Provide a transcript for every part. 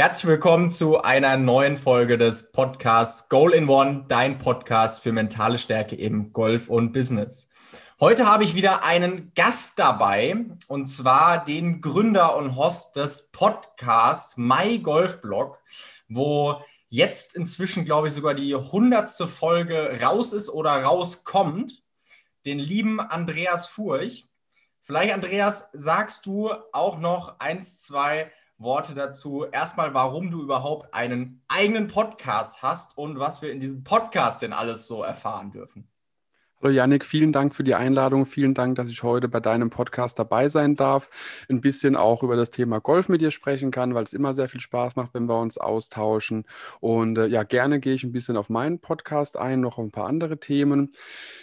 Herzlich willkommen zu einer neuen Folge des Podcasts Goal in One, dein Podcast für mentale Stärke im Golf und Business. Heute habe ich wieder einen Gast dabei und zwar den Gründer und Host des Podcasts My Golf Blog, wo jetzt inzwischen, glaube ich, sogar die hundertste Folge raus ist oder rauskommt. Den lieben Andreas Furch. Vielleicht, Andreas, sagst du auch noch eins, zwei Worte dazu. Erstmal, warum du überhaupt einen eigenen Podcast hast und was wir in diesem Podcast denn alles so erfahren dürfen. Hallo Yannick, vielen Dank für die Einladung. Vielen Dank, dass ich heute bei deinem Podcast dabei sein darf. Ein bisschen auch über das Thema Golf mit dir sprechen kann, weil es immer sehr viel Spaß macht, wenn wir uns austauschen. Und äh, ja, gerne gehe ich ein bisschen auf meinen Podcast ein, noch ein paar andere Themen.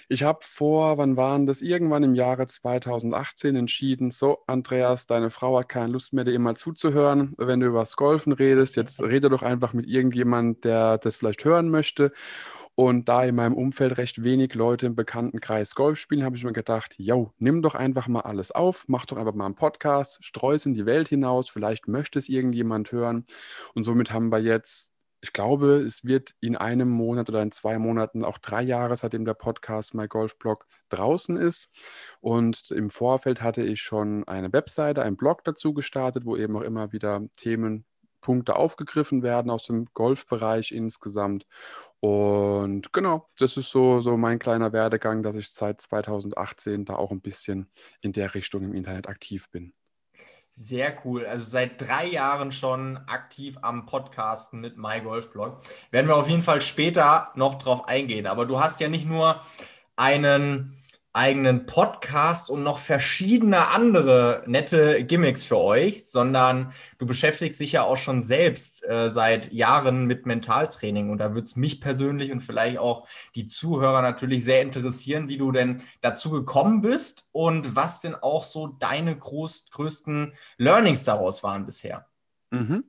Ich habe vor, wann waren das? Irgendwann im Jahre 2018 entschieden, so Andreas, deine Frau hat keine Lust mehr, dir immer zuzuhören, wenn du über das Golfen redest. Jetzt rede doch einfach mit irgendjemand, der das vielleicht hören möchte. Und da in meinem Umfeld recht wenig Leute im Bekanntenkreis Golf spielen, habe ich mir gedacht, yo, nimm doch einfach mal alles auf, mach doch einfach mal einen Podcast, streu es in die Welt hinaus, vielleicht möchte es irgendjemand hören. Und somit haben wir jetzt, ich glaube, es wird in einem Monat oder in zwei Monaten auch drei Jahre, seitdem der Podcast My Golf Blog draußen ist. Und im Vorfeld hatte ich schon eine Webseite, einen Blog dazu gestartet, wo eben auch immer wieder Themen Punkte aufgegriffen werden aus dem Golfbereich insgesamt. Und genau, das ist so, so mein kleiner Werdegang, dass ich seit 2018 da auch ein bisschen in der Richtung im Internet aktiv bin. Sehr cool. Also seit drei Jahren schon aktiv am Podcasten mit MyGolfBlog. Werden wir auf jeden Fall später noch drauf eingehen. Aber du hast ja nicht nur einen eigenen Podcast und noch verschiedene andere nette Gimmicks für euch, sondern du beschäftigst dich ja auch schon selbst äh, seit Jahren mit Mentaltraining. Und da würde es mich persönlich und vielleicht auch die Zuhörer natürlich sehr interessieren, wie du denn dazu gekommen bist und was denn auch so deine groß, größten Learnings daraus waren bisher. Mhm.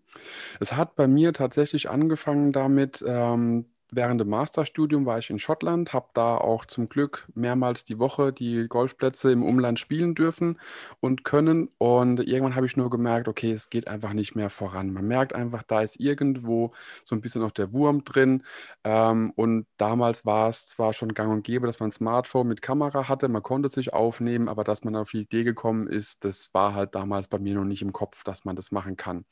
Es hat bei mir tatsächlich angefangen damit, ähm, Während dem Masterstudium war ich in Schottland, habe da auch zum Glück mehrmals die Woche die Golfplätze im Umland spielen dürfen und können. Und irgendwann habe ich nur gemerkt, okay, es geht einfach nicht mehr voran. Man merkt einfach, da ist irgendwo so ein bisschen noch der Wurm drin. Ähm, und damals war es zwar schon gang und gäbe, dass man ein Smartphone mit Kamera hatte, man konnte sich aufnehmen, aber dass man auf die Idee gekommen ist, das war halt damals bei mir noch nicht im Kopf, dass man das machen kann.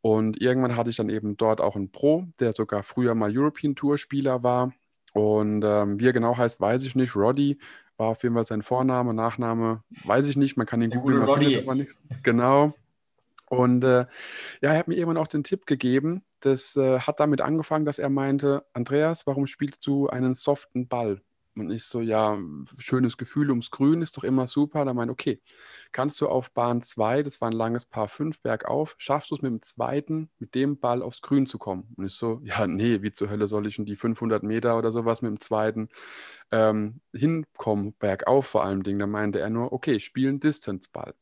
Und irgendwann hatte ich dann eben dort auch einen Pro, der sogar früher mal European Tour Spieler war. Und ähm, wie er genau heißt, weiß ich nicht. Roddy war auf jeden Fall sein Vorname, Nachname, weiß ich nicht. Man kann ihn googeln, man findet aber nichts. Genau. Und äh, ja, er hat mir irgendwann auch den Tipp gegeben. Das äh, hat damit angefangen, dass er meinte, Andreas, warum spielst du einen soften Ball? Und ich so, ja, schönes Gefühl ums Grün ist doch immer super. Da meinte, okay, kannst du auf Bahn 2, das war ein langes Paar 5 bergauf, schaffst du es mit dem zweiten, mit dem Ball aufs Grün zu kommen? Und ich so, ja, nee, wie zur Hölle soll ich in die 500 Meter oder sowas mit dem zweiten ähm, hinkommen, bergauf vor allem Ding. Da meinte er nur, okay, spielen Distance-Ball.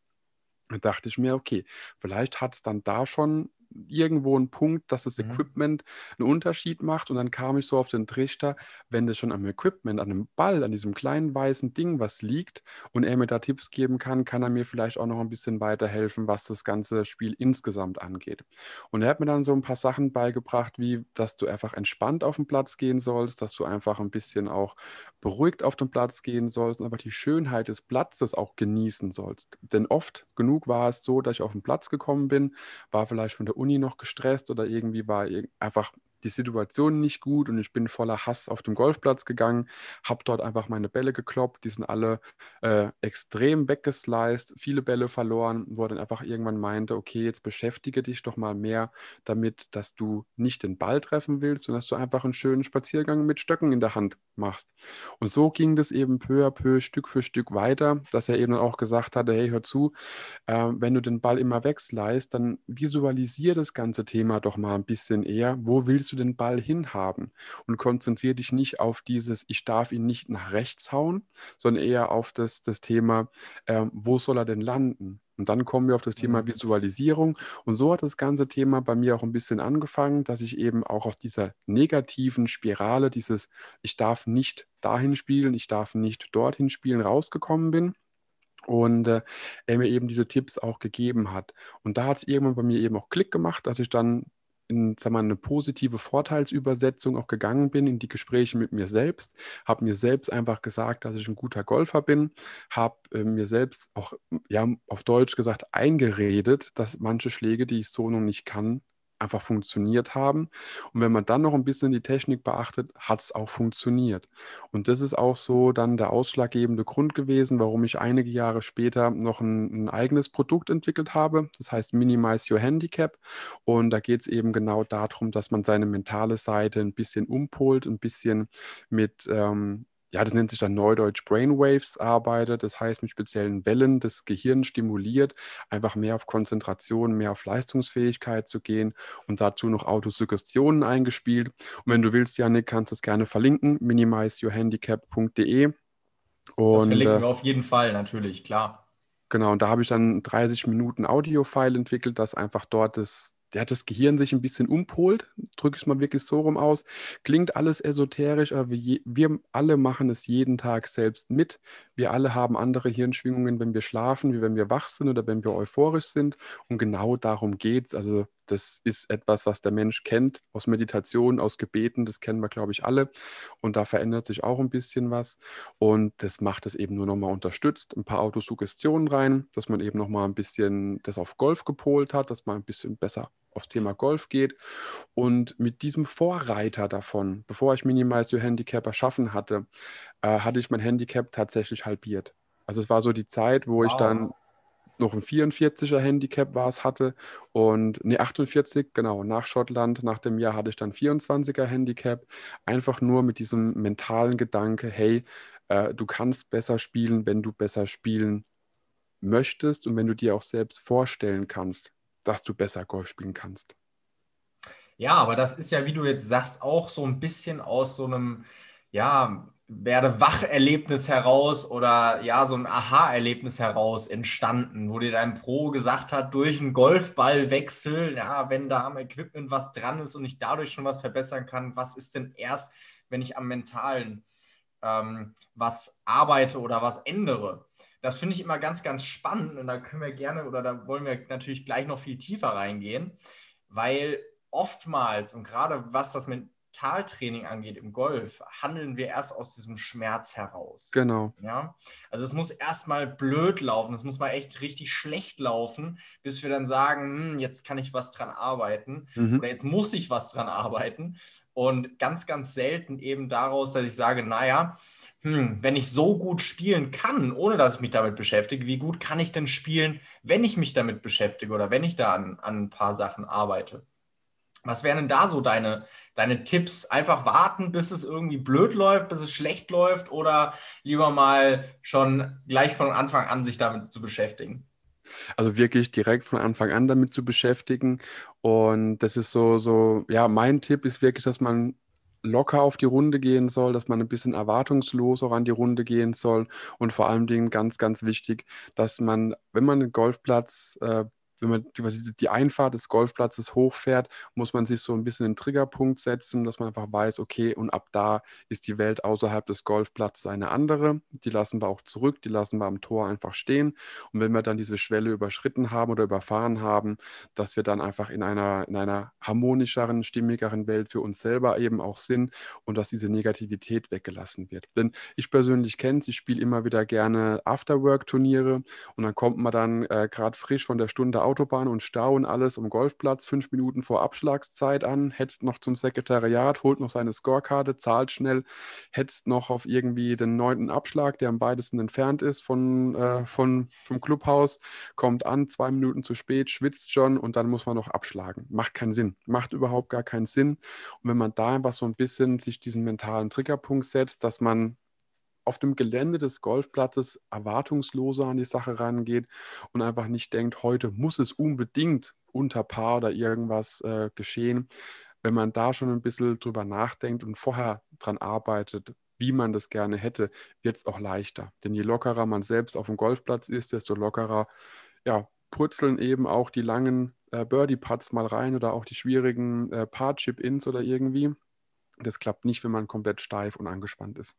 Da dachte ich mir, okay, vielleicht hat es dann da schon irgendwo ein Punkt, dass das mhm. Equipment einen Unterschied macht. Und dann kam ich so auf den Trichter, wenn das schon am Equipment, an einem Ball, an diesem kleinen weißen Ding was liegt und er mir da Tipps geben kann, kann er mir vielleicht auch noch ein bisschen weiterhelfen, was das ganze Spiel insgesamt angeht. Und er hat mir dann so ein paar Sachen beigebracht, wie, dass du einfach entspannt auf den Platz gehen sollst, dass du einfach ein bisschen auch beruhigt auf den Platz gehen sollst und einfach die Schönheit des Platzes auch genießen sollst. Denn oft genug war es so, dass ich auf den Platz gekommen bin, war vielleicht von der Uni noch gestresst oder irgendwie war einfach die Situation nicht gut und ich bin voller Hass auf dem Golfplatz gegangen, habe dort einfach meine Bälle gekloppt, die sind alle äh, extrem weggesliced, viele Bälle verloren, wo er dann einfach irgendwann meinte, okay, jetzt beschäftige dich doch mal mehr damit, dass du nicht den Ball treffen willst, sondern dass du einfach einen schönen Spaziergang mit Stöcken in der Hand machst. Und so ging das eben peu à peu, Stück für Stück weiter, dass er eben auch gesagt hatte, hey, hör zu, äh, wenn du den Ball immer wegsleist, dann visualisier das ganze Thema doch mal ein bisschen eher. Wo willst du den Ball hinhaben? Und konzentriere dich nicht auf dieses, ich darf ihn nicht nach rechts hauen, sondern eher auf das, das Thema, äh, wo soll er denn landen? Und dann kommen wir auf das Thema mhm. Visualisierung. Und so hat das ganze Thema bei mir auch ein bisschen angefangen, dass ich eben auch aus dieser negativen Spirale, dieses Ich darf nicht dahin spielen, ich darf nicht dorthin spielen, rausgekommen bin. Und äh, er mir eben diese Tipps auch gegeben hat. Und da hat es irgendwann bei mir eben auch Klick gemacht, dass ich dann in sag mal, eine positive Vorteilsübersetzung auch gegangen bin in die Gespräche mit mir selbst, habe mir selbst einfach gesagt, dass ich ein guter Golfer bin, habe äh, mir selbst auch, ja, auf Deutsch gesagt, eingeredet, dass manche Schläge, die ich so noch nicht kann, einfach funktioniert haben. Und wenn man dann noch ein bisschen die Technik beachtet, hat es auch funktioniert. Und das ist auch so dann der ausschlaggebende Grund gewesen, warum ich einige Jahre später noch ein, ein eigenes Produkt entwickelt habe. Das heißt Minimize Your Handicap. Und da geht es eben genau darum, dass man seine mentale Seite ein bisschen umpolt, ein bisschen mit ähm, ja, das nennt sich dann Neudeutsch Brainwaves arbeitet, das heißt mit speziellen Wellen das Gehirn stimuliert, einfach mehr auf Konzentration, mehr auf Leistungsfähigkeit zu gehen und dazu noch Autosuggestionen eingespielt. Und wenn du willst, Janik, kannst du es gerne verlinken, minimizeyourhandicap.de. das verlinken äh, wir auf jeden Fall, natürlich, klar. Genau, und da habe ich dann 30 Minuten Audio-File entwickelt, das einfach dort das, der das Gehirn sich ein bisschen umpolt, drücke ich es mal wirklich so rum aus. Klingt alles esoterisch, aber wir, wir, alle machen es jeden Tag selbst mit. Wir alle haben andere Hirnschwingungen, wenn wir schlafen, wie wenn wir wach sind oder wenn wir euphorisch sind. Und genau darum geht es. Also das ist etwas, was der Mensch kennt aus Meditation, aus Gebeten, das kennen wir, glaube ich, alle. Und da verändert sich auch ein bisschen was. Und das macht es eben nur nochmal unterstützt. Ein paar Autosuggestionen rein, dass man eben nochmal ein bisschen das auf Golf gepolt hat, dass man ein bisschen besser aufs Thema Golf geht. Und mit diesem Vorreiter davon, bevor ich Minimize Your Handicap erschaffen hatte, äh, hatte ich mein Handicap tatsächlich halbiert. Also es war so die Zeit, wo wow. ich dann noch ein 44er Handicap war es hatte und ne 48, genau, nach Schottland, nach dem Jahr hatte ich dann 24er Handicap, einfach nur mit diesem mentalen Gedanke, hey, äh, du kannst besser spielen, wenn du besser spielen möchtest und wenn du dir auch selbst vorstellen kannst, dass du besser Golf spielen kannst. Ja, aber das ist ja, wie du jetzt sagst, auch so ein bisschen aus so einem, ja, werde Wacherlebnis heraus oder ja, so ein Aha-Erlebnis heraus entstanden, wo dir dein Pro gesagt hat, durch einen Golfballwechsel, ja, wenn da am Equipment was dran ist und ich dadurch schon was verbessern kann, was ist denn erst, wenn ich am Mentalen ähm, was arbeite oder was ändere? Das finde ich immer ganz, ganz spannend und da können wir gerne oder da wollen wir natürlich gleich noch viel tiefer reingehen, weil oftmals und gerade was das mit Mentaltraining angeht im Golf, handeln wir erst aus diesem Schmerz heraus. Genau. Ja? Also es muss erstmal blöd laufen, es muss mal echt richtig schlecht laufen, bis wir dann sagen, hm, jetzt kann ich was dran arbeiten mhm. oder jetzt muss ich was dran arbeiten. Und ganz, ganz selten eben daraus, dass ich sage, naja, hm, wenn ich so gut spielen kann, ohne dass ich mich damit beschäftige, wie gut kann ich denn spielen, wenn ich mich damit beschäftige oder wenn ich da an, an ein paar Sachen arbeite? Was wären denn da so deine, deine Tipps? Einfach warten, bis es irgendwie blöd läuft, bis es schlecht läuft oder lieber mal schon gleich von Anfang an sich damit zu beschäftigen? Also wirklich direkt von Anfang an damit zu beschäftigen. Und das ist so, so, ja, mein Tipp ist wirklich, dass man locker auf die Runde gehen soll, dass man ein bisschen erwartungslos auch an die Runde gehen soll und vor allen Dingen ganz, ganz wichtig, dass man, wenn man einen Golfplatz äh, wenn man die, die Einfahrt des Golfplatzes hochfährt, muss man sich so ein bisschen einen Triggerpunkt setzen, dass man einfach weiß, okay, und ab da ist die Welt außerhalb des Golfplatzes eine andere. Die lassen wir auch zurück, die lassen wir am Tor einfach stehen. Und wenn wir dann diese Schwelle überschritten haben oder überfahren haben, dass wir dann einfach in einer, in einer harmonischeren, stimmigeren Welt für uns selber eben auch sind und dass diese Negativität weggelassen wird. Denn ich persönlich kenne es, ich spiele immer wieder gerne Afterwork-Turniere und dann kommt man dann äh, gerade frisch von der Stunde Autobahn und Stau und alles am Golfplatz fünf Minuten vor Abschlagszeit an, hetzt noch zum Sekretariat, holt noch seine Scorekarte, zahlt schnell, hetzt noch auf irgendwie den neunten Abschlag, der am weitesten entfernt ist von, äh, von, vom Clubhaus, kommt an, zwei Minuten zu spät, schwitzt schon und dann muss man noch abschlagen. Macht keinen Sinn. Macht überhaupt gar keinen Sinn. Und wenn man da einfach so ein bisschen sich diesen mentalen Triggerpunkt setzt, dass man auf dem Gelände des Golfplatzes erwartungsloser an die Sache rangeht und einfach nicht denkt, heute muss es unbedingt unter Paar oder irgendwas äh, geschehen. Wenn man da schon ein bisschen drüber nachdenkt und vorher dran arbeitet, wie man das gerne hätte, wird es auch leichter. Denn je lockerer man selbst auf dem Golfplatz ist, desto lockerer ja, purzeln eben auch die langen äh, Birdie-Putts mal rein oder auch die schwierigen äh, Par-Chip-Ins oder irgendwie. Das klappt nicht, wenn man komplett steif und angespannt ist.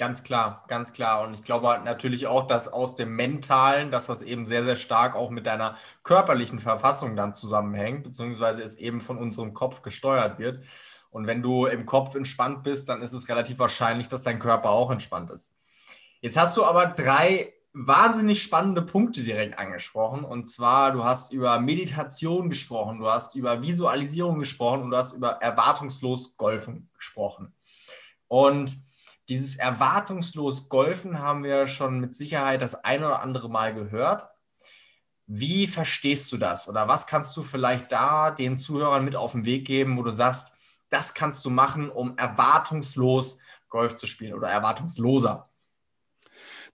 Ganz klar, ganz klar. Und ich glaube natürlich auch, dass aus dem Mentalen, dass das eben sehr, sehr stark auch mit deiner körperlichen Verfassung dann zusammenhängt, beziehungsweise es eben von unserem Kopf gesteuert wird. Und wenn du im Kopf entspannt bist, dann ist es relativ wahrscheinlich, dass dein Körper auch entspannt ist. Jetzt hast du aber drei wahnsinnig spannende Punkte direkt angesprochen. Und zwar, du hast über Meditation gesprochen, du hast über Visualisierung gesprochen und du hast über erwartungslos Golfen gesprochen. Und dieses erwartungslos Golfen haben wir schon mit Sicherheit das ein oder andere Mal gehört. Wie verstehst du das? Oder was kannst du vielleicht da den Zuhörern mit auf den Weg geben, wo du sagst, das kannst du machen, um erwartungslos Golf zu spielen oder erwartungsloser?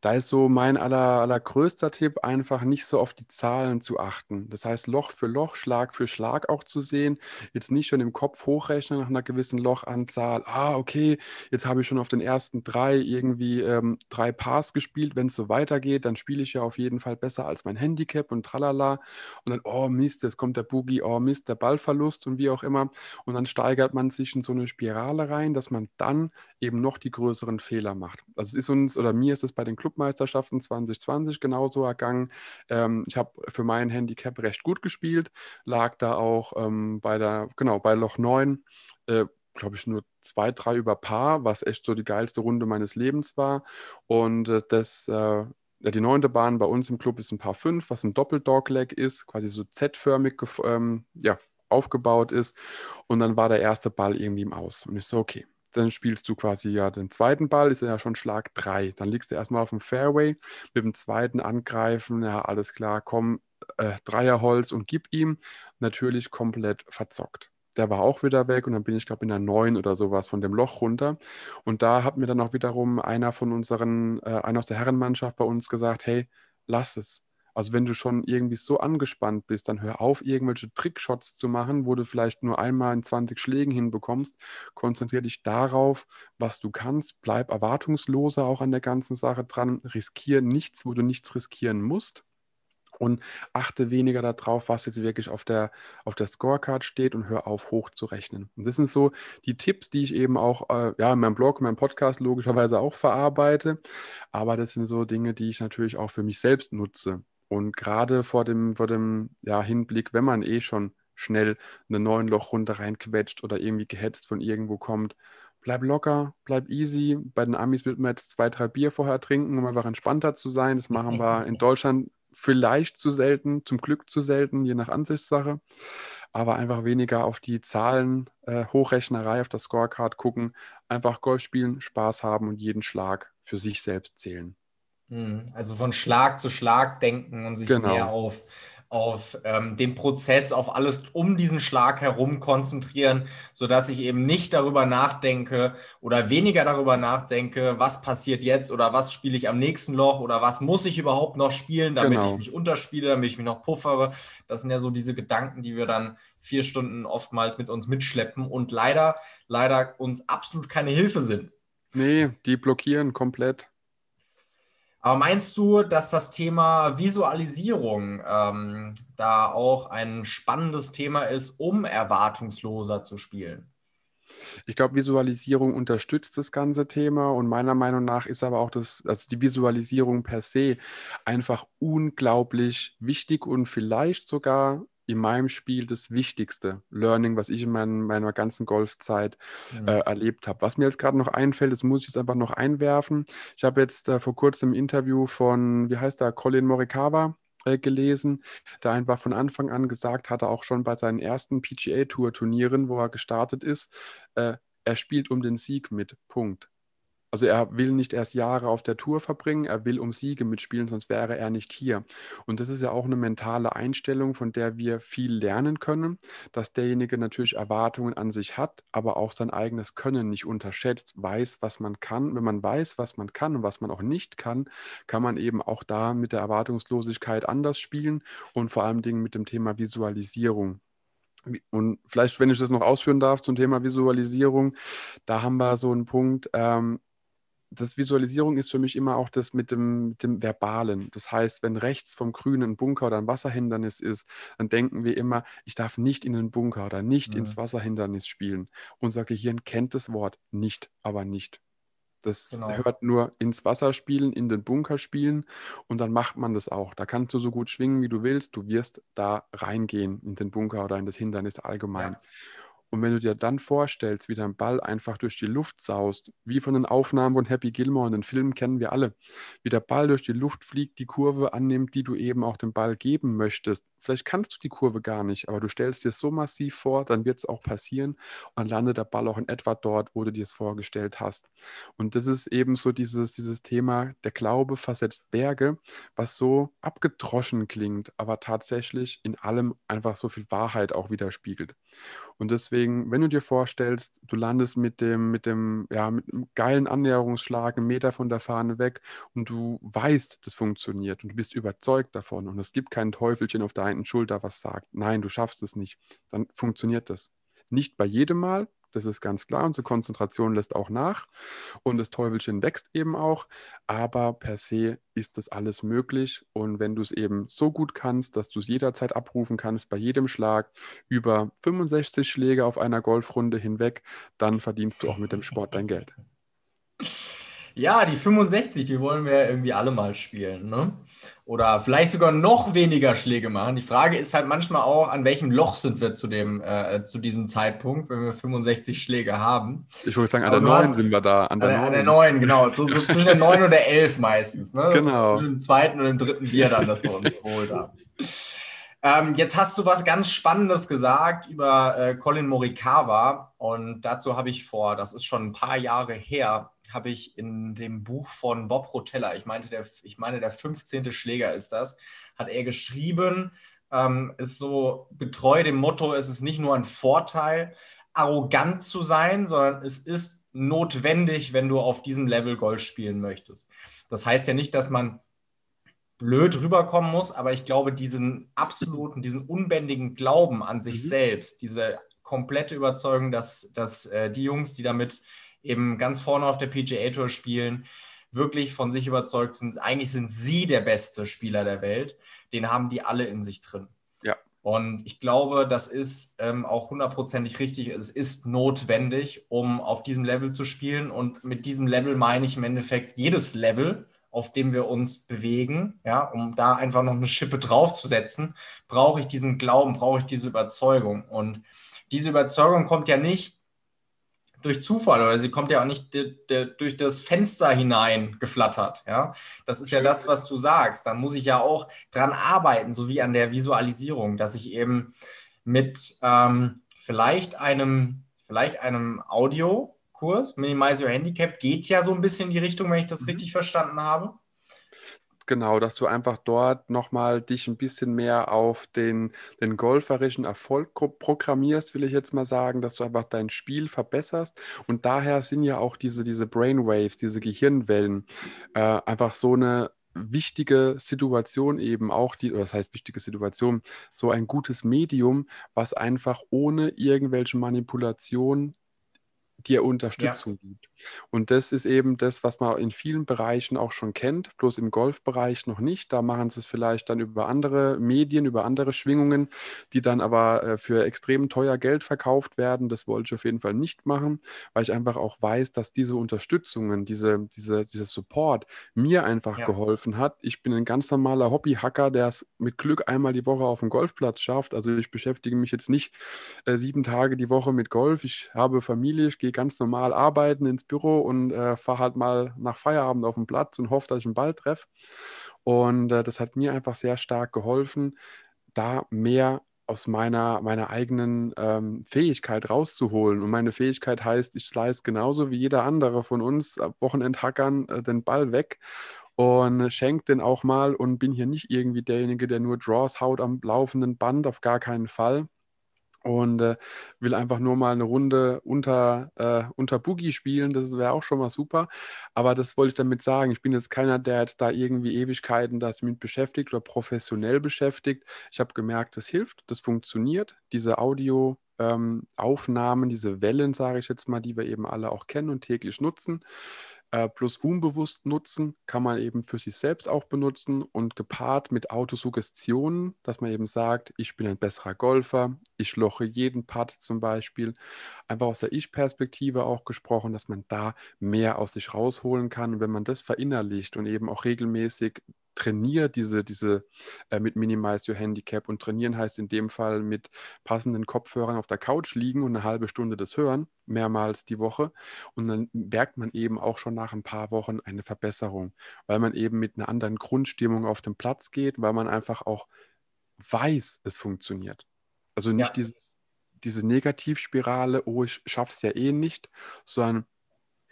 Da ist so mein aller, allergrößter Tipp, einfach nicht so auf die Zahlen zu achten. Das heißt, Loch für Loch, Schlag für Schlag auch zu sehen. Jetzt nicht schon im Kopf hochrechnen nach einer gewissen Lochanzahl. Ah, okay, jetzt habe ich schon auf den ersten drei irgendwie ähm, drei Pars gespielt. Wenn es so weitergeht, dann spiele ich ja auf jeden Fall besser als mein Handicap und tralala. Und dann, oh Mist, jetzt kommt der Boogie, oh Mist, der Ballverlust und wie auch immer. Und dann steigert man sich in so eine Spirale rein, dass man dann eben noch die größeren Fehler macht. Also es ist uns, oder mir ist es bei den Clubmeisterschaften 2020 genauso ergangen. Ähm, ich habe für mein Handicap recht gut gespielt, lag da auch ähm, bei der, genau, bei Loch 9, äh, glaube ich, nur zwei, drei über Paar, was echt so die geilste Runde meines Lebens war. Und äh, das, äh, die neunte Bahn bei uns im Club ist ein Paar 5, was ein Doppel-Dogleg ist, quasi so Z-förmig ähm, ja, aufgebaut ist. Und dann war der erste Ball irgendwie im Aus. Und ich so, okay, dann spielst du quasi ja den zweiten Ball, ist ja schon Schlag 3. Dann liegst du erstmal auf dem Fairway, mit dem zweiten angreifen, ja, alles klar, komm, äh, Dreierholz und gib ihm. Natürlich komplett verzockt. Der war auch wieder weg und dann bin ich, glaube ich, in der 9 oder sowas von dem Loch runter. Und da hat mir dann auch wiederum einer von unseren, äh, einer aus der Herrenmannschaft bei uns gesagt, hey, lass es. Also wenn du schon irgendwie so angespannt bist, dann hör auf, irgendwelche Trickshots zu machen, wo du vielleicht nur einmal in 20 Schlägen hinbekommst. Konzentriere dich darauf, was du kannst. Bleib erwartungsloser auch an der ganzen Sache dran. Riskiere nichts, wo du nichts riskieren musst und achte weniger darauf, was jetzt wirklich auf der, auf der Scorecard steht und hör auf, hoch zu rechnen. Und das sind so die Tipps, die ich eben auch äh, ja, in meinem Blog, in meinem Podcast logischerweise auch verarbeite. Aber das sind so Dinge, die ich natürlich auch für mich selbst nutze. Und gerade vor dem, vor dem ja, Hinblick, wenn man eh schon schnell eine neuen Loch-Runde reinquetscht oder irgendwie gehetzt von irgendwo kommt, bleib locker, bleib easy. Bei den Amis wird man jetzt zwei, drei Bier vorher trinken, um einfach entspannter zu sein. Das machen wir in Deutschland vielleicht zu selten, zum Glück zu selten, je nach Ansichtssache. Aber einfach weniger auf die Zahlen, äh, Hochrechnerei, auf das Scorecard gucken, einfach Golf spielen, Spaß haben und jeden Schlag für sich selbst zählen. Hm, also von Schlag zu Schlag denken und sich genau. mehr auf, auf ähm, den Prozess, auf alles um diesen Schlag herum konzentrieren, sodass ich eben nicht darüber nachdenke oder weniger darüber nachdenke, was passiert jetzt oder was spiele ich am nächsten Loch oder was muss ich überhaupt noch spielen, damit genau. ich mich unterspiele, damit ich mich noch puffere. Das sind ja so diese Gedanken, die wir dann vier Stunden oftmals mit uns mitschleppen und leider, leider uns absolut keine Hilfe sind. Nee, die blockieren komplett. Aber meinst du, dass das Thema Visualisierung ähm, da auch ein spannendes Thema ist, um erwartungsloser zu spielen? Ich glaube, Visualisierung unterstützt das ganze Thema und meiner Meinung nach ist aber auch das, also die Visualisierung per se einfach unglaublich wichtig und vielleicht sogar in meinem Spiel das wichtigste Learning, was ich in mein, meiner ganzen Golfzeit mhm. äh, erlebt habe. Was mir jetzt gerade noch einfällt, das muss ich jetzt einfach noch einwerfen. Ich habe jetzt äh, vor kurzem ein Interview von, wie heißt der, Colin Morikawa äh, gelesen, der einfach von Anfang an gesagt hatte, auch schon bei seinen ersten PGA-Tour-Turnieren, wo er gestartet ist, äh, er spielt um den Sieg mit. Punkt. Also er will nicht erst Jahre auf der Tour verbringen, er will um Siege mitspielen, sonst wäre er nicht hier. Und das ist ja auch eine mentale Einstellung, von der wir viel lernen können, dass derjenige natürlich Erwartungen an sich hat, aber auch sein eigenes Können nicht unterschätzt, weiß, was man kann. Wenn man weiß, was man kann und was man auch nicht kann, kann man eben auch da mit der Erwartungslosigkeit anders spielen und vor allem Dingen mit dem Thema Visualisierung. Und vielleicht, wenn ich das noch ausführen darf zum Thema Visualisierung, da haben wir so einen Punkt, ähm, das Visualisierung ist für mich immer auch das mit dem, mit dem Verbalen. Das heißt, wenn rechts vom Grünen ein Bunker oder ein Wasserhindernis ist, dann denken wir immer, ich darf nicht in den Bunker oder nicht mhm. ins Wasserhindernis spielen. Unser Gehirn kennt das Wort nicht, aber nicht. Das genau. hört nur ins Wasser spielen, in den Bunker spielen und dann macht man das auch. Da kannst du so gut schwingen, wie du willst. Du wirst da reingehen in den Bunker oder in das Hindernis allgemein. Ja. Und wenn du dir dann vorstellst, wie dein Ball einfach durch die Luft saust, wie von den Aufnahmen von Happy Gilmore und den Filmen kennen wir alle, wie der Ball durch die Luft fliegt, die Kurve annimmt, die du eben auch dem Ball geben möchtest. Vielleicht kannst du die Kurve gar nicht, aber du stellst dir so massiv vor, dann wird es auch passieren und landet der Ball auch in etwa dort, wo du dir es vorgestellt hast. Und das ist eben so dieses, dieses Thema, der Glaube versetzt Berge, was so abgedroschen klingt, aber tatsächlich in allem einfach so viel Wahrheit auch widerspiegelt. Und deswegen, wenn du dir vorstellst, du landest mit dem, mit dem, ja, mit einem geilen Annäherungsschlag einen Meter von der Fahne weg und du weißt, das funktioniert und du bist überzeugt davon und es gibt kein Teufelchen auf der einen Schulter, was sagt, nein, du schaffst es nicht, dann funktioniert das. Nicht bei jedem Mal, das ist ganz klar. Unsere Konzentration lässt auch nach und das Teufelchen wächst eben auch. Aber per se ist das alles möglich. Und wenn du es eben so gut kannst, dass du es jederzeit abrufen kannst, bei jedem Schlag über 65 Schläge auf einer Golfrunde hinweg, dann verdienst du auch mit dem Sport dein Geld. Ja, die 65, die wollen wir irgendwie alle mal spielen. Ne? Oder vielleicht sogar noch weniger Schläge machen. Die Frage ist halt manchmal auch, an welchem Loch sind wir zu, dem, äh, zu diesem Zeitpunkt, wenn wir 65 Schläge haben. Ich würde sagen, an der 9 sind wir da. An der, an der 9, genau. So, so zwischen der 9 und der 11 meistens. Ne? Genau. Zwischen dem zweiten und dem dritten Bier dann, das wir uns geholt haben. Ähm, jetzt hast du was ganz Spannendes gesagt über äh, Colin Morikawa und dazu habe ich vor, das ist schon ein paar Jahre her, habe ich in dem Buch von Bob Rotella, ich, meinte der, ich meine, der 15. Schläger ist das, hat er geschrieben, ähm, ist so getreu dem Motto, es ist nicht nur ein Vorteil, arrogant zu sein, sondern es ist notwendig, wenn du auf diesem Level Golf spielen möchtest. Das heißt ja nicht, dass man blöd rüberkommen muss, aber ich glaube, diesen absoluten, diesen unbändigen Glauben an sich mhm. selbst, diese komplette Überzeugung, dass, dass äh, die Jungs, die damit eben ganz vorne auf der PGA Tour spielen, wirklich von sich überzeugt sind. Eigentlich sind sie der beste Spieler der Welt. Den haben die alle in sich drin. Ja. Und ich glaube, das ist ähm, auch hundertprozentig richtig. Es ist notwendig, um auf diesem Level zu spielen. Und mit diesem Level meine ich im Endeffekt jedes Level, auf dem wir uns bewegen. Ja, um da einfach noch eine Schippe draufzusetzen, brauche ich diesen Glauben, brauche ich diese Überzeugung. Und diese Überzeugung kommt ja nicht durch Zufall oder sie kommt ja auch nicht durch das Fenster hinein geflattert. Ja? Das ist ja das, was du sagst. Dann muss ich ja auch dran arbeiten, so wie an der Visualisierung, dass ich eben mit ähm, vielleicht einem, vielleicht einem Audiokurs, Minimize Your Handicap, geht ja so ein bisschen in die Richtung, wenn ich das mhm. richtig verstanden habe. Genau, dass du einfach dort nochmal dich ein bisschen mehr auf den, den golferischen Erfolg programmierst, will ich jetzt mal sagen, dass du einfach dein Spiel verbesserst. Und daher sind ja auch diese, diese Brainwaves, diese Gehirnwellen, äh, einfach so eine wichtige Situation eben auch, die, oder das heißt wichtige Situation, so ein gutes Medium, was einfach ohne irgendwelche Manipulation dir Unterstützung ja. gibt. Und das ist eben das, was man in vielen Bereichen auch schon kennt, bloß im Golfbereich noch nicht. Da machen sie es vielleicht dann über andere Medien, über andere Schwingungen, die dann aber äh, für extrem teuer Geld verkauft werden. Das wollte ich auf jeden Fall nicht machen, weil ich einfach auch weiß, dass diese Unterstützungen, diese, diese, dieser Support mir einfach ja. geholfen hat. Ich bin ein ganz normaler Hobbyhacker, der es mit Glück einmal die Woche auf dem Golfplatz schafft. Also ich beschäftige mich jetzt nicht äh, sieben Tage die Woche mit Golf. Ich habe Familie, ich gehe ganz normal arbeiten ins Büro und äh, fahre halt mal nach Feierabend auf den Platz und hoffe, dass ich einen Ball treffe. Und äh, das hat mir einfach sehr stark geholfen, da mehr aus meiner, meiner eigenen ähm, Fähigkeit rauszuholen. Und meine Fähigkeit heißt, ich slice genauso wie jeder andere von uns Wochenendhackern äh, den Ball weg und schenke den auch mal und bin hier nicht irgendwie derjenige, der nur Draws haut am laufenden Band, auf gar keinen Fall und äh, will einfach nur mal eine Runde unter, äh, unter Boogie spielen. Das wäre auch schon mal super. Aber das wollte ich damit sagen. Ich bin jetzt keiner, der jetzt da irgendwie Ewigkeiten das mit beschäftigt oder professionell beschäftigt. Ich habe gemerkt, das hilft, das funktioniert. Diese Audioaufnahmen, ähm, diese Wellen, sage ich jetzt mal, die wir eben alle auch kennen und täglich nutzen. Äh, plus unbewusst nutzen, kann man eben für sich selbst auch benutzen und gepaart mit Autosuggestionen, dass man eben sagt, ich bin ein besserer Golfer, ich loche jeden Putt zum Beispiel. Einfach aus der Ich-Perspektive auch gesprochen, dass man da mehr aus sich rausholen kann. Und wenn man das verinnerlicht und eben auch regelmäßig trainiere diese, diese äh, mit Minimize Your Handicap und trainieren heißt in dem Fall mit passenden Kopfhörern auf der Couch liegen und eine halbe Stunde das hören, mehrmals die Woche. Und dann merkt man eben auch schon nach ein paar Wochen eine Verbesserung, weil man eben mit einer anderen Grundstimmung auf den Platz geht, weil man einfach auch weiß, es funktioniert. Also nicht ja. dieses, diese Negativspirale, oh, ich schaff's ja eh nicht, sondern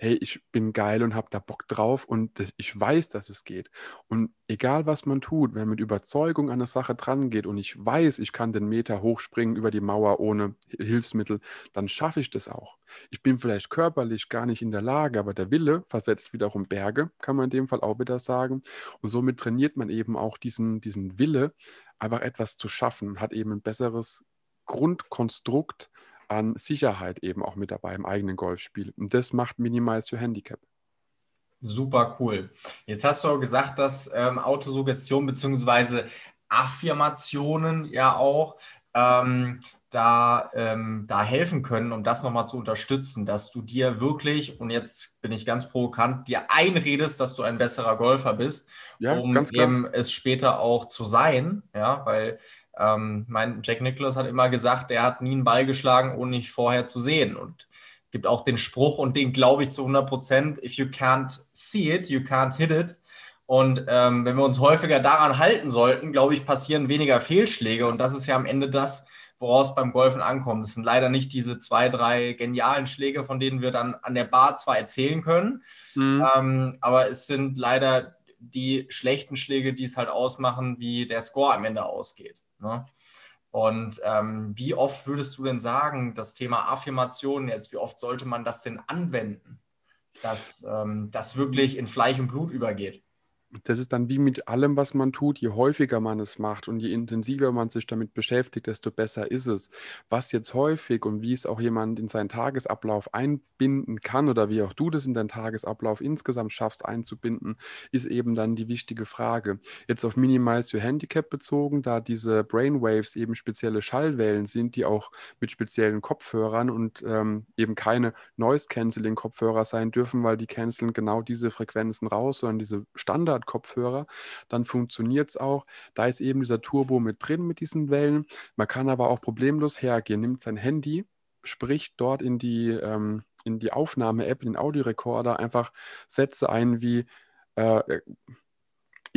hey, ich bin geil und habe da Bock drauf und ich weiß, dass es geht. Und egal, was man tut, wenn man mit Überzeugung an eine Sache dran geht und ich weiß, ich kann den Meter hochspringen über die Mauer ohne Hilfsmittel, dann schaffe ich das auch. Ich bin vielleicht körperlich gar nicht in der Lage, aber der Wille versetzt wiederum Berge, kann man in dem Fall auch wieder sagen. Und somit trainiert man eben auch diesen, diesen Wille, einfach etwas zu schaffen, hat eben ein besseres Grundkonstrukt, an Sicherheit eben auch mit dabei im eigenen Golfspiel. Und das macht Minimize Your Handicap. Super cool. Jetzt hast du auch gesagt, dass ähm, Autosuggestion bzw. Affirmationen ja auch ähm, da, ähm, da helfen können, um das nochmal zu unterstützen, dass du dir wirklich, und jetzt bin ich ganz provokant, dir einredest, dass du ein besserer Golfer bist, ja, um eben es später auch zu sein, ja, weil ähm, mein Jack Nicholas hat immer gesagt, er hat nie einen Ball geschlagen, ohne ihn vorher zu sehen. Und gibt auch den Spruch, und den glaube ich zu 100 Prozent, if you can't see it, you can't hit it. Und ähm, wenn wir uns häufiger daran halten sollten, glaube ich, passieren weniger Fehlschläge. Und das ist ja am Ende das, woraus beim Golfen ankommt. Das sind leider nicht diese zwei, drei genialen Schläge, von denen wir dann an der Bar zwar erzählen können, mhm. ähm, aber es sind leider die schlechten Schläge, die es halt ausmachen, wie der Score am Ende ausgeht. Ne? Und ähm, wie oft würdest du denn sagen, das Thema Affirmation jetzt, wie oft sollte man das denn anwenden, dass ähm, das wirklich in Fleisch und Blut übergeht? Das ist dann wie mit allem, was man tut, je häufiger man es macht und je intensiver man sich damit beschäftigt, desto besser ist es. Was jetzt häufig und wie es auch jemand in seinen Tagesablauf einbinden kann oder wie auch du das in deinen Tagesablauf insgesamt schaffst einzubinden, ist eben dann die wichtige Frage. Jetzt auf Minimize Your Handicap bezogen, da diese Brainwaves eben spezielle Schallwellen sind, die auch mit speziellen Kopfhörern und ähm, eben keine Noise-Canceling-Kopfhörer sein dürfen, weil die canceln genau diese Frequenzen raus, sondern diese Standard Kopfhörer, dann funktioniert es auch. Da ist eben dieser Turbo mit drin mit diesen Wellen. Man kann aber auch problemlos hergehen, nimmt sein Handy, spricht dort in die, ähm, in die Aufnahme-App, in den Audiorekorder einfach Sätze ein wie äh,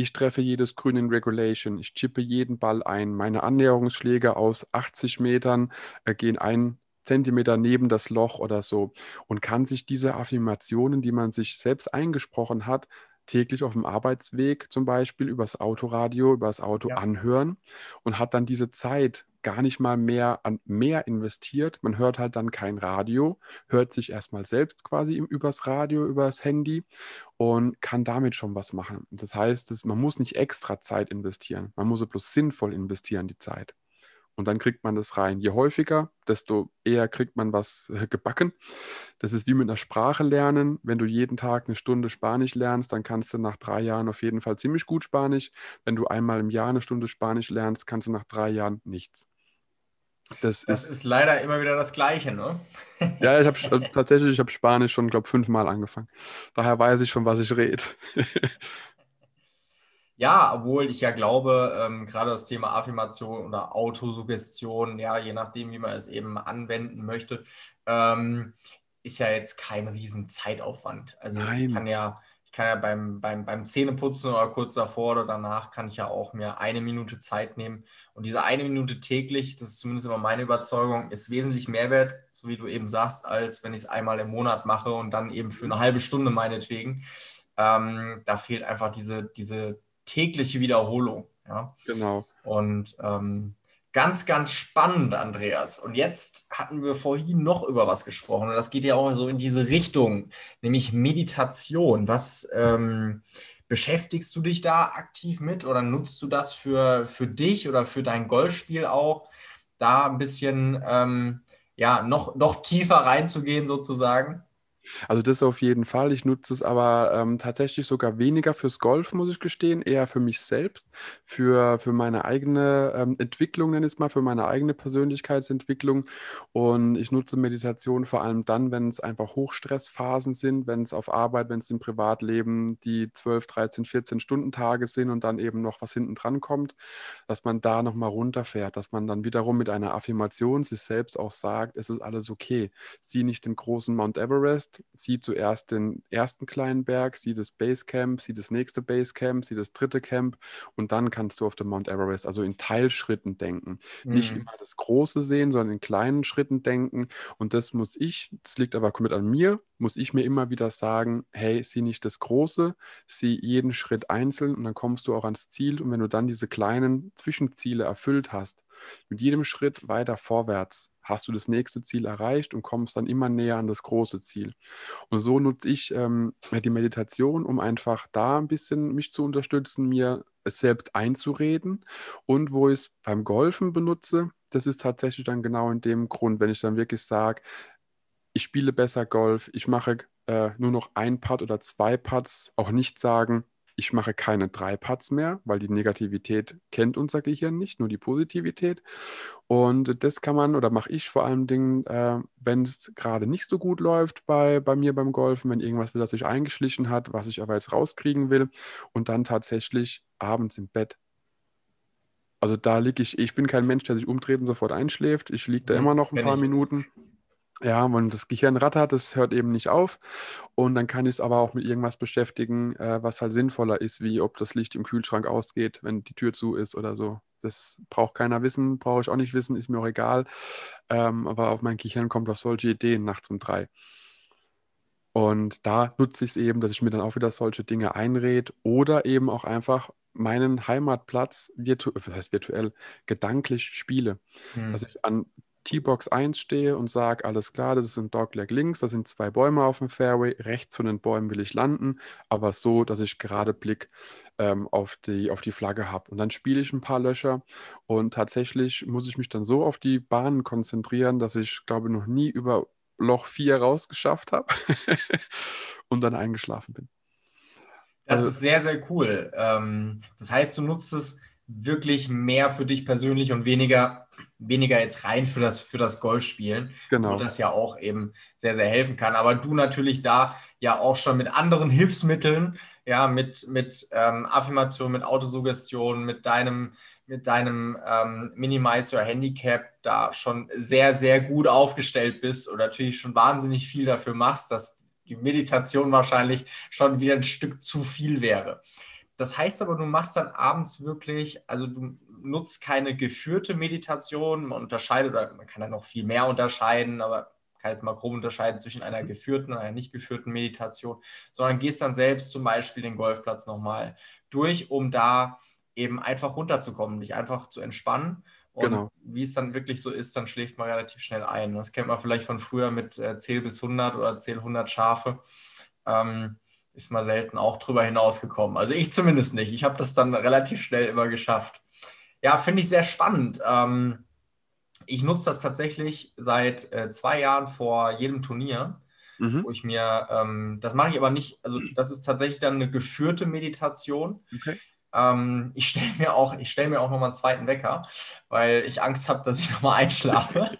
ich treffe jedes Grün in Regulation, ich chippe jeden Ball ein, meine Annäherungsschläge aus 80 Metern äh, gehen ein Zentimeter neben das Loch oder so und kann sich diese Affirmationen, die man sich selbst eingesprochen hat, täglich auf dem Arbeitsweg zum Beispiel übers Autoradio, übers Auto ja. anhören und hat dann diese Zeit gar nicht mal mehr an mehr investiert. Man hört halt dann kein Radio, hört sich erstmal selbst quasi übers Radio, übers Handy und kann damit schon was machen. Das heißt, man muss nicht extra Zeit investieren, man muss bloß sinnvoll investieren, die Zeit. Und dann kriegt man das rein. Je häufiger, desto eher kriegt man was äh, gebacken. Das ist wie mit einer Sprache lernen. Wenn du jeden Tag eine Stunde Spanisch lernst, dann kannst du nach drei Jahren auf jeden Fall ziemlich gut Spanisch. Wenn du einmal im Jahr eine Stunde Spanisch lernst, kannst du nach drei Jahren nichts. Das, das ist, ist, leider immer wieder das Gleiche, ne? ja, ich habe tatsächlich, ich habe Spanisch schon, glaube ich, fünfmal angefangen. Daher weiß ich schon, was ich rede. Ja, obwohl ich ja glaube, ähm, gerade das Thema Affirmation oder Autosuggestion, ja, je nachdem, wie man es eben anwenden möchte, ähm, ist ja jetzt kein riesen Zeitaufwand. Also Nein. ich kann ja, ich kann ja beim, beim, beim Zähneputzen oder kurz davor oder danach kann ich ja auch mir eine Minute Zeit nehmen. Und diese eine Minute täglich, das ist zumindest immer meine Überzeugung, ist wesentlich mehr wert, so wie du eben sagst, als wenn ich es einmal im Monat mache und dann eben für eine halbe Stunde meinetwegen. Ähm, da fehlt einfach diese, diese tägliche Wiederholung. Ja? Genau. Und ähm, ganz, ganz spannend, Andreas. Und jetzt hatten wir vorhin noch über was gesprochen. Und das geht ja auch so in diese Richtung, nämlich Meditation. Was ähm, beschäftigst du dich da aktiv mit oder nutzt du das für, für dich oder für dein Golfspiel auch, da ein bisschen ähm, ja, noch, noch tiefer reinzugehen sozusagen? Also das auf jeden Fall. Ich nutze es aber ähm, tatsächlich sogar weniger fürs Golf, muss ich gestehen, eher für mich selbst, für, für meine eigene ähm, Entwicklung, nenne ich es mal, für meine eigene Persönlichkeitsentwicklung. Und ich nutze Meditation vor allem dann, wenn es einfach Hochstressphasen sind, wenn es auf Arbeit, wenn es im Privatleben die 12, 13, 14 Stunden Tage sind und dann eben noch was hinten dran kommt, dass man da nochmal runterfährt, dass man dann wiederum mit einer Affirmation sich selbst auch sagt, es ist alles okay. Sieh nicht den großen Mount Everest, sieh zuerst den ersten kleinen Berg, sieh das Basecamp, sieh das nächste Basecamp, sieh das dritte Camp und dann kannst du auf den Mount Everest, also in Teilschritten denken. Mhm. Nicht immer das Große sehen, sondern in kleinen Schritten denken. Und das muss ich, das liegt aber komplett an mir, muss ich mir immer wieder sagen, hey, sieh nicht das Große, sieh jeden Schritt einzeln und dann kommst du auch ans Ziel. Und wenn du dann diese kleinen Zwischenziele erfüllt hast, mit jedem Schritt weiter vorwärts hast du das nächste Ziel erreicht und kommst dann immer näher an das große Ziel. Und so nutze ich ähm, die Meditation, um einfach da ein bisschen mich zu unterstützen, mir es selbst einzureden. Und wo ich es beim Golfen benutze, das ist tatsächlich dann genau in dem Grund, wenn ich dann wirklich sage, ich spiele besser Golf, ich mache äh, nur noch ein Putt oder zwei Putts, auch nicht sagen, ich mache keine drei Putts mehr, weil die Negativität kennt unser Gehirn nicht, nur die Positivität. Und das kann man oder mache ich vor allen Dingen, äh, wenn es gerade nicht so gut läuft bei, bei mir beim Golfen, wenn irgendwas wieder sich eingeschlichen hat, was ich aber jetzt rauskriegen will und dann tatsächlich abends im Bett. Also da liege ich, ich bin kein Mensch, der sich umdreht und sofort einschläft. Ich liege da mhm, immer noch ein paar ich. Minuten. Ja, wenn das Gehirn rattert, das hört eben nicht auf. Und dann kann ich es aber auch mit irgendwas beschäftigen, äh, was halt sinnvoller ist, wie ob das Licht im Kühlschrank ausgeht, wenn die Tür zu ist oder so. Das braucht keiner wissen, brauche ich auch nicht wissen, ist mir auch egal. Ähm, aber auf mein Gehirn kommt auf solche Ideen nachts um drei. Und da nutze ich es eben, dass ich mir dann auch wieder solche Dinge einrede oder eben auch einfach meinen Heimatplatz virtu was heißt virtuell gedanklich spiele. Hm. Dass ich an T-Box 1 stehe und sage, alles klar, das ist ein Dogleg links, da sind zwei Bäume auf dem Fairway, rechts von den Bäumen will ich landen, aber so, dass ich gerade Blick ähm, auf, die, auf die Flagge habe. Und dann spiele ich ein paar Löcher und tatsächlich muss ich mich dann so auf die Bahnen konzentrieren, dass ich, glaube noch nie über Loch 4 rausgeschafft habe und dann eingeschlafen bin. Das also, ist sehr, sehr cool. Ähm, das heißt, du nutzt es wirklich mehr für dich persönlich und weniger weniger jetzt rein für das, für das Golfspielen, genau. wo das ja auch eben sehr, sehr helfen kann. Aber du natürlich da ja auch schon mit anderen Hilfsmitteln, ja, mit, mit ähm, Affirmation, mit Autosuggestion, mit deinem, mit deinem ähm, Minimize Your Handicap da schon sehr, sehr gut aufgestellt bist und natürlich schon wahnsinnig viel dafür machst, dass die Meditation wahrscheinlich schon wieder ein Stück zu viel wäre. Das heißt aber, du machst dann abends wirklich, also du nutzt keine geführte Meditation. Man unterscheidet, oder man kann da noch viel mehr unterscheiden, aber kann jetzt mal grob unterscheiden zwischen einer geführten und einer nicht geführten Meditation, sondern gehst dann selbst zum Beispiel den Golfplatz nochmal durch, um da eben einfach runterzukommen, dich einfach zu entspannen. Und genau. wie es dann wirklich so ist, dann schläft man relativ schnell ein. Das kennt man vielleicht von früher mit äh, Zähl bis 100 oder Zähl 100 Schafe. Ähm, ist man selten auch drüber hinausgekommen. Also ich zumindest nicht. Ich habe das dann relativ schnell immer geschafft. Ja, finde ich sehr spannend. Ähm, ich nutze das tatsächlich seit äh, zwei Jahren vor jedem Turnier, mhm. wo ich mir, ähm, das mache ich aber nicht, also das ist tatsächlich dann eine geführte Meditation. Okay. Ähm, ich stelle mir auch, ich stelle mir auch nochmal einen zweiten Wecker, weil ich Angst habe, dass ich nochmal einschlafe.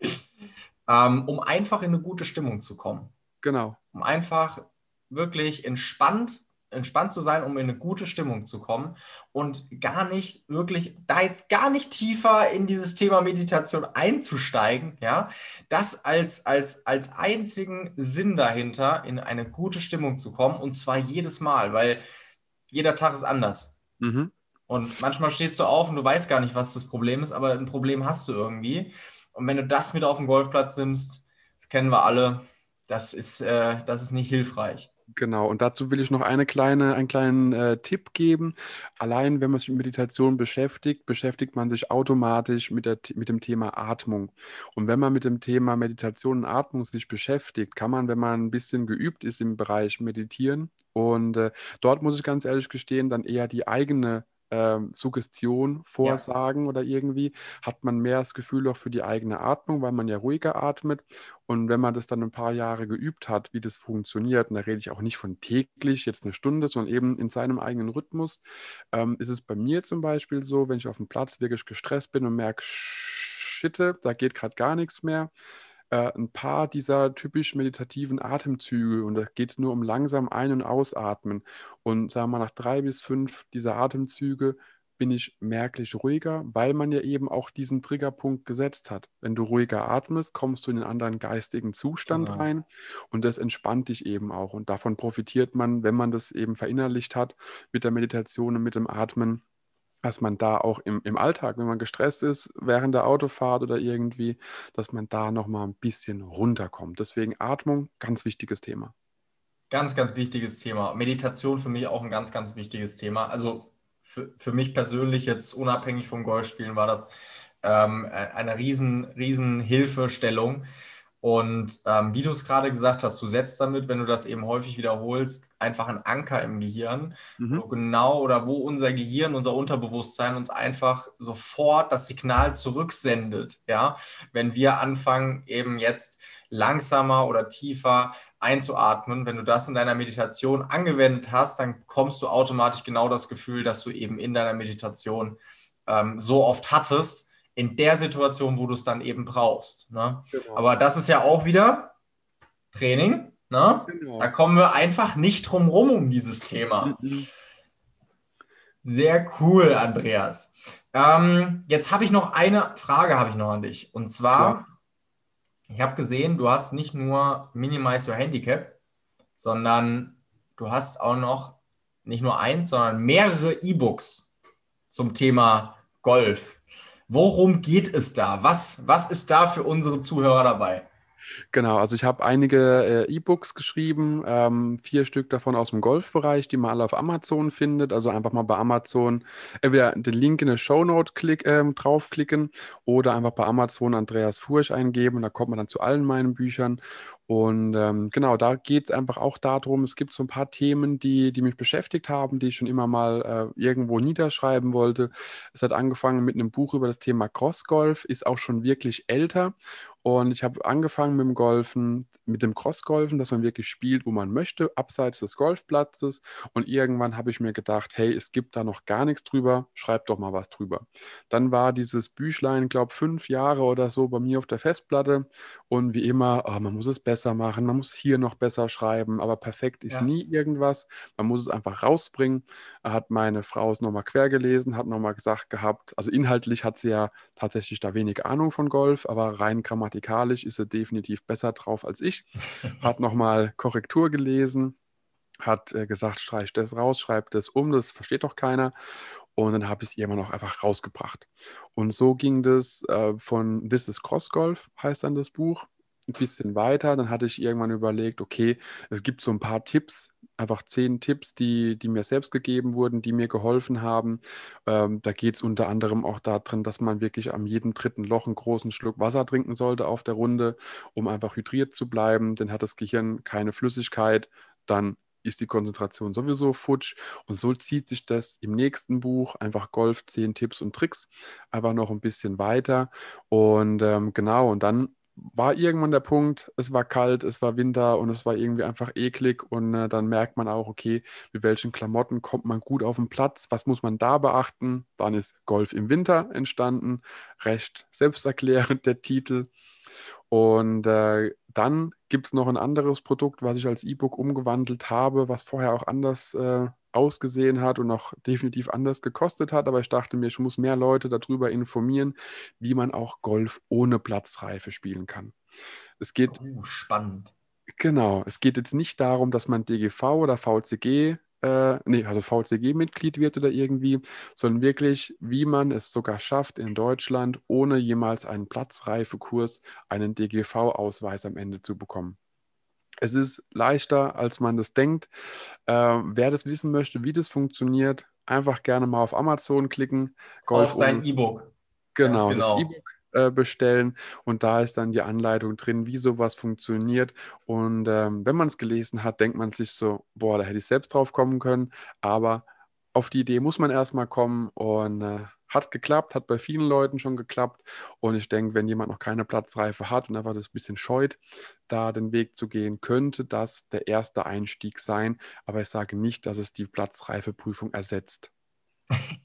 ähm, um einfach in eine gute Stimmung zu kommen. Genau. Um einfach wirklich entspannt entspannt zu sein, um in eine gute Stimmung zu kommen und gar nicht wirklich, da jetzt gar nicht tiefer in dieses Thema Meditation einzusteigen, ja, das als, als, als einzigen Sinn dahinter, in eine gute Stimmung zu kommen und zwar jedes Mal, weil jeder Tag ist anders. Mhm. Und manchmal stehst du auf und du weißt gar nicht, was das Problem ist, aber ein Problem hast du irgendwie. Und wenn du das mit auf den Golfplatz nimmst, das kennen wir alle, das ist, äh, das ist nicht hilfreich. Genau, und dazu will ich noch eine kleine, einen kleinen äh, Tipp geben. Allein wenn man sich mit Meditation beschäftigt, beschäftigt man sich automatisch mit, der, mit dem Thema Atmung. Und wenn man mit dem Thema Meditation und Atmung sich beschäftigt, kann man, wenn man ein bisschen geübt ist im Bereich Meditieren, und äh, dort muss ich ganz ehrlich gestehen, dann eher die eigene ähm, Suggestion, Vorsagen ja. oder irgendwie, hat man mehr das Gefühl auch für die eigene Atmung, weil man ja ruhiger atmet. Und wenn man das dann ein paar Jahre geübt hat, wie das funktioniert, und da rede ich auch nicht von täglich, jetzt eine Stunde, sondern eben in seinem eigenen Rhythmus, ähm, ist es bei mir zum Beispiel so, wenn ich auf dem Platz wirklich gestresst bin und merke, Schitte, da geht gerade gar nichts mehr, äh, ein paar dieser typisch meditativen Atemzüge und da geht es nur um langsam ein- und ausatmen. Und sagen wir mal, nach drei bis fünf dieser Atemzüge bin ich merklich ruhiger, weil man ja eben auch diesen Triggerpunkt gesetzt hat. Wenn du ruhiger atmest, kommst du in einen anderen geistigen Zustand genau. rein und das entspannt dich eben auch. Und davon profitiert man, wenn man das eben verinnerlicht hat mit der Meditation und mit dem Atmen, dass man da auch im, im Alltag, wenn man gestresst ist, während der Autofahrt oder irgendwie, dass man da nochmal ein bisschen runterkommt. Deswegen Atmung, ganz wichtiges Thema. Ganz, ganz wichtiges Thema. Meditation für mich auch ein ganz, ganz wichtiges Thema. Also für, für mich persönlich jetzt unabhängig vom Golfspielen war das ähm, eine riesen, riesen Hilfestellung. Und ähm, wie du es gerade gesagt hast, du setzt damit, wenn du das eben häufig wiederholst, einfach einen Anker im Gehirn, mhm. wo genau oder wo unser Gehirn, unser Unterbewusstsein uns einfach sofort das Signal zurücksendet. Ja, wenn wir anfangen, eben jetzt langsamer oder tiefer einzuatmen, wenn du das in deiner Meditation angewendet hast, dann bekommst du automatisch genau das Gefühl, dass du eben in deiner Meditation ähm, so oft hattest in der Situation, wo du es dann eben brauchst. Ne? Genau. Aber das ist ja auch wieder Training. Ne? Genau. Da kommen wir einfach nicht drum rum um dieses Thema. Mhm. Sehr cool, Andreas. Ähm, jetzt habe ich noch eine Frage habe ich noch an dich. Und zwar, ja. ich habe gesehen, du hast nicht nur Minimize Your Handicap, sondern du hast auch noch nicht nur eins, sondern mehrere E-Books zum Thema Golf. Worum geht es da? Was, was ist da für unsere Zuhörer dabei? Genau, also ich habe einige äh, E-Books geschrieben, ähm, vier Stück davon aus dem Golfbereich, die man alle auf Amazon findet. Also einfach mal bei Amazon entweder den Link in der Shownote klick, äh, draufklicken oder einfach bei Amazon Andreas Furch eingeben und da kommt man dann zu allen meinen Büchern. Und ähm, genau, da geht es einfach auch darum, es gibt so ein paar Themen, die, die mich beschäftigt haben, die ich schon immer mal äh, irgendwo niederschreiben wollte. Es hat angefangen mit einem Buch über das Thema Crossgolf, ist auch schon wirklich älter. Und ich habe angefangen mit dem Golfen, mit dem Crossgolfen, dass man wirklich spielt, wo man möchte, abseits des Golfplatzes. Und irgendwann habe ich mir gedacht, hey, es gibt da noch gar nichts drüber, schreib doch mal was drüber. Dann war dieses Büchlein, glaube fünf Jahre oder so bei mir auf der Festplatte. Und wie immer, oh, man muss es besser machen, man muss hier noch besser schreiben, aber perfekt ist ja. nie irgendwas. Man muss es einfach rausbringen. Hat meine Frau es nochmal quer gelesen, hat nochmal gesagt gehabt, also inhaltlich hat sie ja tatsächlich da wenig Ahnung von Golf, aber rein grammatikalisch ist sie definitiv besser drauf als ich. Hat nochmal Korrektur gelesen, hat äh, gesagt, streich das raus, schreib das um, das versteht doch keiner. Und dann habe ich es irgendwann auch einfach rausgebracht. Und so ging das äh, von This is Cross Golf, heißt dann das Buch, ein bisschen weiter. Dann hatte ich irgendwann überlegt, okay, es gibt so ein paar Tipps, einfach zehn Tipps, die, die mir selbst gegeben wurden, die mir geholfen haben. Ähm, da geht es unter anderem auch darin, dass man wirklich am jedem dritten Loch einen großen Schluck Wasser trinken sollte auf der Runde, um einfach hydriert zu bleiben. Dann hat das Gehirn keine Flüssigkeit, dann ist die Konzentration sowieso futsch. Und so zieht sich das im nächsten Buch, einfach Golf, 10 Tipps und Tricks, aber noch ein bisschen weiter. Und ähm, genau, und dann war irgendwann der Punkt, es war kalt, es war Winter und es war irgendwie einfach eklig und äh, dann merkt man auch, okay, mit welchen Klamotten kommt man gut auf den Platz, was muss man da beachten? Dann ist Golf im Winter entstanden, recht selbsterklärend der Titel. Und äh, dann gibt es noch ein anderes Produkt, was ich als E-Book umgewandelt habe, was vorher auch anders äh, ausgesehen hat und auch definitiv anders gekostet hat. Aber ich dachte mir, ich muss mehr Leute darüber informieren, wie man auch Golf ohne Platzreife spielen kann. Es geht. Oh, spannend. Genau, es geht jetzt nicht darum, dass man DGV oder VCG äh, nee, also VCG-Mitglied wird oder irgendwie, sondern wirklich, wie man es sogar schafft, in Deutschland ohne jemals einen Platzreifekurs einen DGV-Ausweis am Ende zu bekommen. Es ist leichter, als man das denkt. Äh, wer das wissen möchte, wie das funktioniert, einfach gerne mal auf Amazon klicken. Golf auf dein E-Book. Genau, genau, das E-Book äh, bestellen und da ist dann die Anleitung drin, wie sowas funktioniert. Und ähm, wenn man es gelesen hat, denkt man sich so, boah, da hätte ich selbst drauf kommen können, aber auf die Idee muss man erstmal kommen und äh, hat geklappt, hat bei vielen Leuten schon geklappt. Und ich denke, wenn jemand noch keine Platzreife hat und einfach das ein bisschen scheut, da den Weg zu gehen, könnte das der erste Einstieg sein. Aber ich sage nicht, dass es die Platzreifeprüfung ersetzt.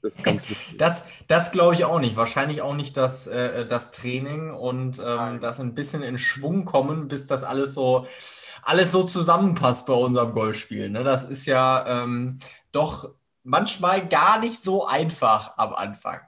Das ist ganz wichtig. das, das glaube ich auch nicht. Wahrscheinlich auch nicht das, äh, das Training und ähm, das ein bisschen in Schwung kommen, bis das alles so, alles so zusammenpasst bei unserem Golfspiel. Ne? Das ist ja ähm, doch manchmal gar nicht so einfach am Anfang.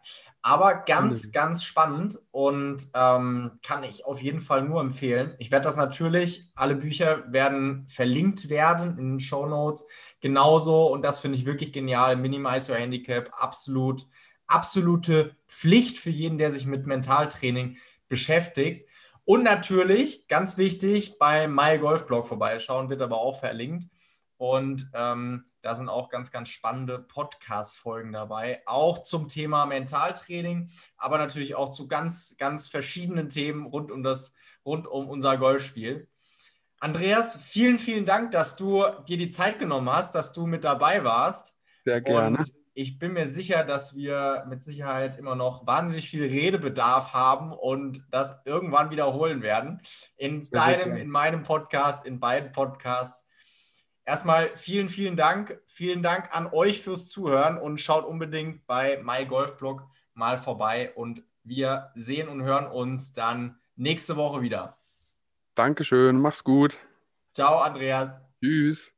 Aber ganz, mhm. ganz spannend und ähm, kann ich auf jeden Fall nur empfehlen. Ich werde das natürlich, alle Bücher werden verlinkt werden in den Show Notes. Genauso, und das finde ich wirklich genial, Minimize Your Handicap, absolut, absolute Pflicht für jeden, der sich mit Mentaltraining beschäftigt. Und natürlich, ganz wichtig, bei My Golf Blog vorbeischauen, wird aber auch verlinkt. Und ähm, da sind auch ganz, ganz spannende Podcast-Folgen dabei, auch zum Thema Mentaltraining, aber natürlich auch zu ganz, ganz verschiedenen Themen rund um das, rund um unser Golfspiel. Andreas, vielen, vielen Dank, dass du dir die Zeit genommen hast, dass du mit dabei warst. Sehr gerne. Und ich bin mir sicher, dass wir mit Sicherheit immer noch wahnsinnig viel Redebedarf haben und das irgendwann wiederholen werden. In Sehr deinem, in meinem Podcast, in beiden Podcasts. Erstmal vielen, vielen Dank. Vielen Dank an euch fürs Zuhören und schaut unbedingt bei MyGolfBlog mal vorbei und wir sehen und hören uns dann nächste Woche wieder. Dankeschön, mach's gut. Ciao, Andreas. Tschüss.